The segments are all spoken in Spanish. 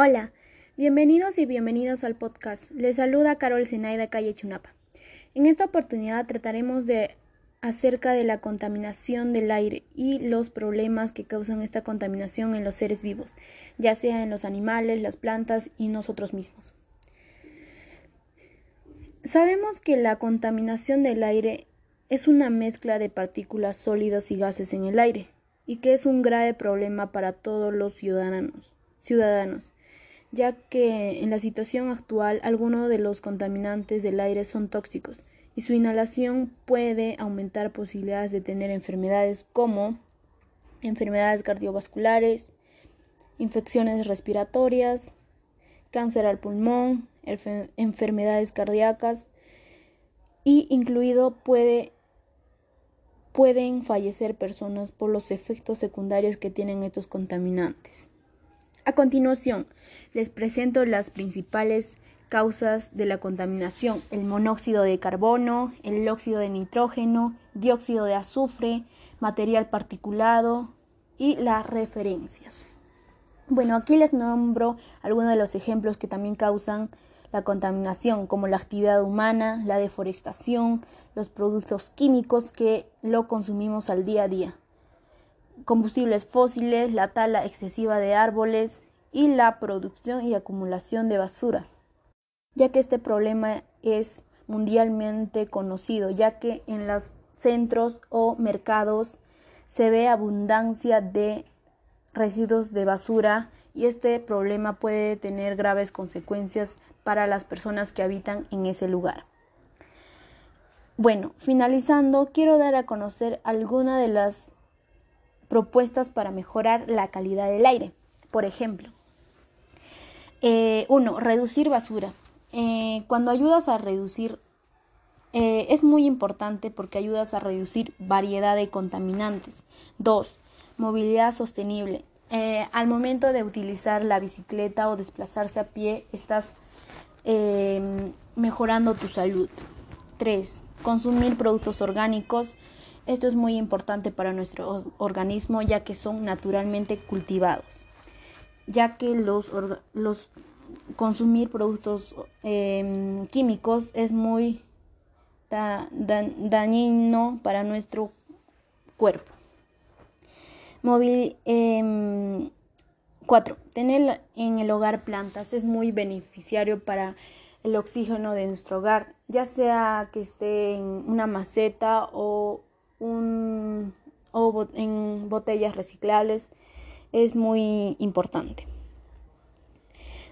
Hola, bienvenidos y bienvenidos al podcast. Les saluda Carol Zenaida Calle Chunapa. En esta oportunidad trataremos de acerca de la contaminación del aire y los problemas que causan esta contaminación en los seres vivos, ya sea en los animales, las plantas y nosotros mismos. Sabemos que la contaminación del aire es una mezcla de partículas sólidas y gases en el aire y que es un grave problema para todos los ciudadanos, ciudadanos ya que en la situación actual algunos de los contaminantes del aire son tóxicos y su inhalación puede aumentar posibilidades de tener enfermedades como enfermedades cardiovasculares, infecciones respiratorias, cáncer al pulmón, enfermedades cardíacas y incluido puede pueden fallecer personas por los efectos secundarios que tienen estos contaminantes. A continuación, les presento las principales causas de la contaminación, el monóxido de carbono, el óxido de nitrógeno, dióxido de azufre, material particulado y las referencias. Bueno, aquí les nombro algunos de los ejemplos que también causan la contaminación, como la actividad humana, la deforestación, los productos químicos que lo consumimos al día a día combustibles fósiles, la tala excesiva de árboles y la producción y acumulación de basura, ya que este problema es mundialmente conocido, ya que en los centros o mercados se ve abundancia de residuos de basura y este problema puede tener graves consecuencias para las personas que habitan en ese lugar. Bueno, finalizando, quiero dar a conocer algunas de las propuestas para mejorar la calidad del aire. Por ejemplo, eh, uno, reducir basura. Eh, cuando ayudas a reducir, eh, es muy importante porque ayudas a reducir variedad de contaminantes. Dos, movilidad sostenible. al momento de utilizar la bicicleta o desplazarse a pie, estás mejorando tu salud. Tres, consumir productos orgánicos. Esto es muy importante para nuestro organismo ya que son naturalmente cultivados, ya que los, consumir productos em, químicos es muy dañino para nuestro cuerpo. Móvil 4. Em, tener en el hogar plantas es muy beneficiario para el oxígeno de nuestro hogar, ya sea que esté en una maceta o un, o en botellas reciclables es muy importante.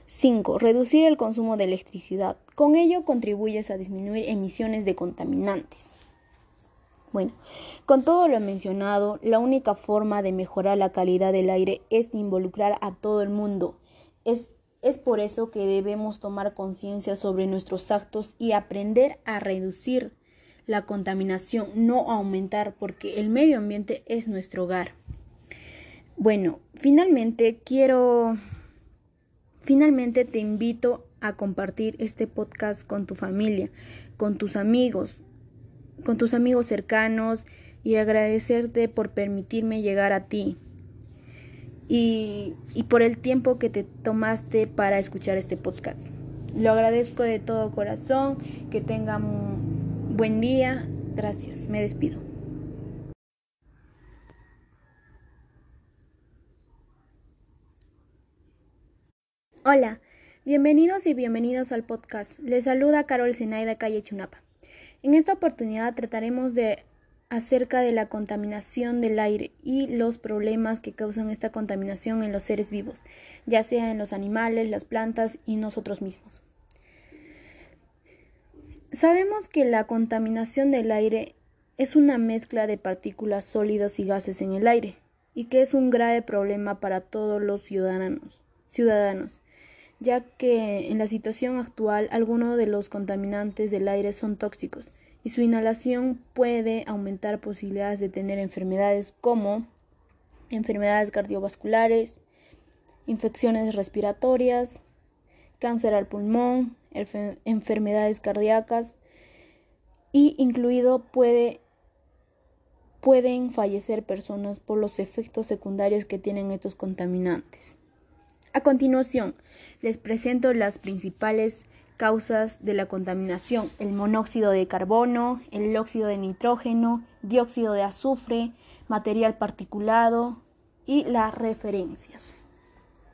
5. Reducir el consumo de electricidad. Con ello contribuyes a disminuir emisiones de contaminantes. Bueno, con todo lo mencionado, la única forma de mejorar la calidad del aire es involucrar a todo el mundo. Es, es por eso que debemos tomar conciencia sobre nuestros actos y aprender a reducir la contaminación, no aumentar, porque el medio ambiente es nuestro hogar. Bueno, finalmente quiero, finalmente te invito a compartir este podcast con tu familia, con tus amigos, con tus amigos cercanos y agradecerte por permitirme llegar a ti y, y por el tiempo que te tomaste para escuchar este podcast. Lo agradezco de todo corazón, que tengan Buen día, gracias, me despido. Hola, bienvenidos y bienvenidos al podcast. Les saluda Carol Zenaida Calle Chunapa. En esta oportunidad trataremos de acerca de la contaminación del aire y los problemas que causan esta contaminación en los seres vivos, ya sea en los animales, las plantas y nosotros mismos. Sabemos que la contaminación del aire es una mezcla de partículas sólidas y gases en el aire y que es un grave problema para todos los ciudadanos, ciudadanos, ya que en la situación actual algunos de los contaminantes del aire son tóxicos y su inhalación puede aumentar posibilidades de tener enfermedades como enfermedades cardiovasculares, infecciones respiratorias, cáncer al pulmón, enfermedades cardíacas y incluido puede, pueden fallecer personas por los efectos secundarios que tienen estos contaminantes. A continuación, les presento las principales causas de la contaminación, el monóxido de carbono, el óxido de nitrógeno, dióxido de azufre, material particulado y las referencias.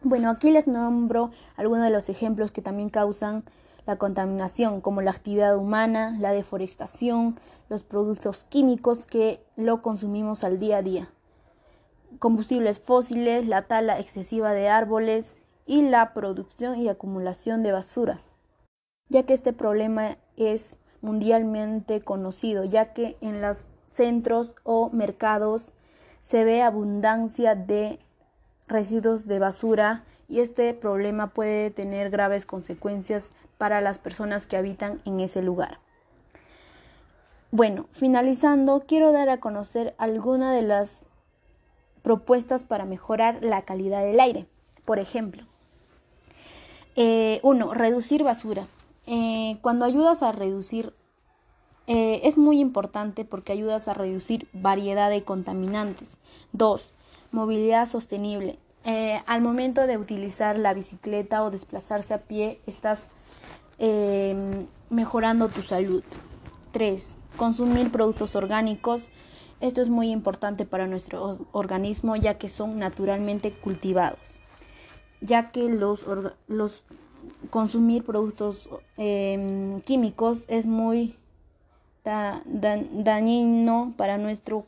Bueno, aquí les nombro algunos de los ejemplos que también causan la contaminación, como la actividad humana, la deforestación, los productos químicos que lo consumimos al día a día, combustibles fósiles, la tala excesiva de árboles y la producción y acumulación de basura, ya que este problema es mundialmente conocido, ya que en los centros o mercados se ve abundancia de residuos de basura y este problema puede tener graves consecuencias para las personas que habitan en ese lugar. Bueno, finalizando, quiero dar a conocer algunas de las propuestas para mejorar la calidad del aire. Por ejemplo, eh, uno, reducir basura. Eh, cuando ayudas a reducir, eh, es muy importante porque ayudas a reducir variedad de contaminantes. Dos, movilidad sostenible. Eh, al momento de utilizar la bicicleta o desplazarse a pie, estás em, mejorando tu salud. 3. Consumir productos orgánicos. Esto es muy importante para nuestro organismo ya que son naturalmente cultivados. Ya que los, los consumir productos em, químicos es muy dañino para nuestro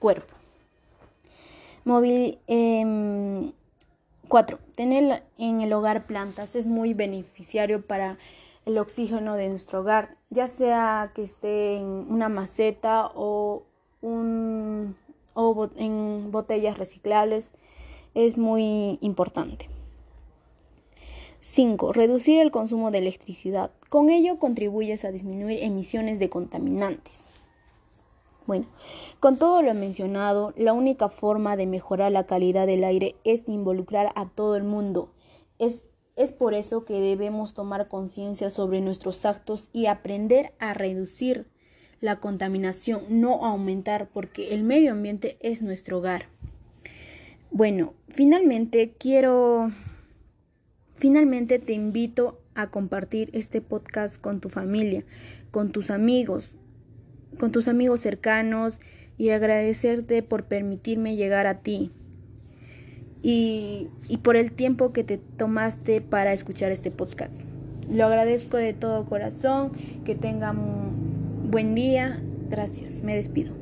cuerpo. Móvil 4. Em, tener en el hogar plantas es muy beneficiario para el oxígeno de nuestro hogar, ya sea que esté en una maceta o, un, o en botellas reciclables, es muy importante. 5. Reducir el consumo de electricidad. Con ello contribuyes a disminuir emisiones de contaminantes. Bueno, con todo lo mencionado, la única forma de mejorar la calidad del aire es involucrar a todo el mundo. Es, es por eso que debemos tomar conciencia sobre nuestros actos y aprender a reducir la contaminación, no aumentar, porque el medio ambiente es nuestro hogar. Bueno, finalmente quiero, finalmente te invito a compartir este podcast con tu familia, con tus amigos, con tus amigos cercanos y agradecerte por permitirme llegar a ti y, y por el tiempo que te tomaste para escuchar este podcast. Lo agradezco de todo corazón, que tengan un buen día. Gracias, me despido.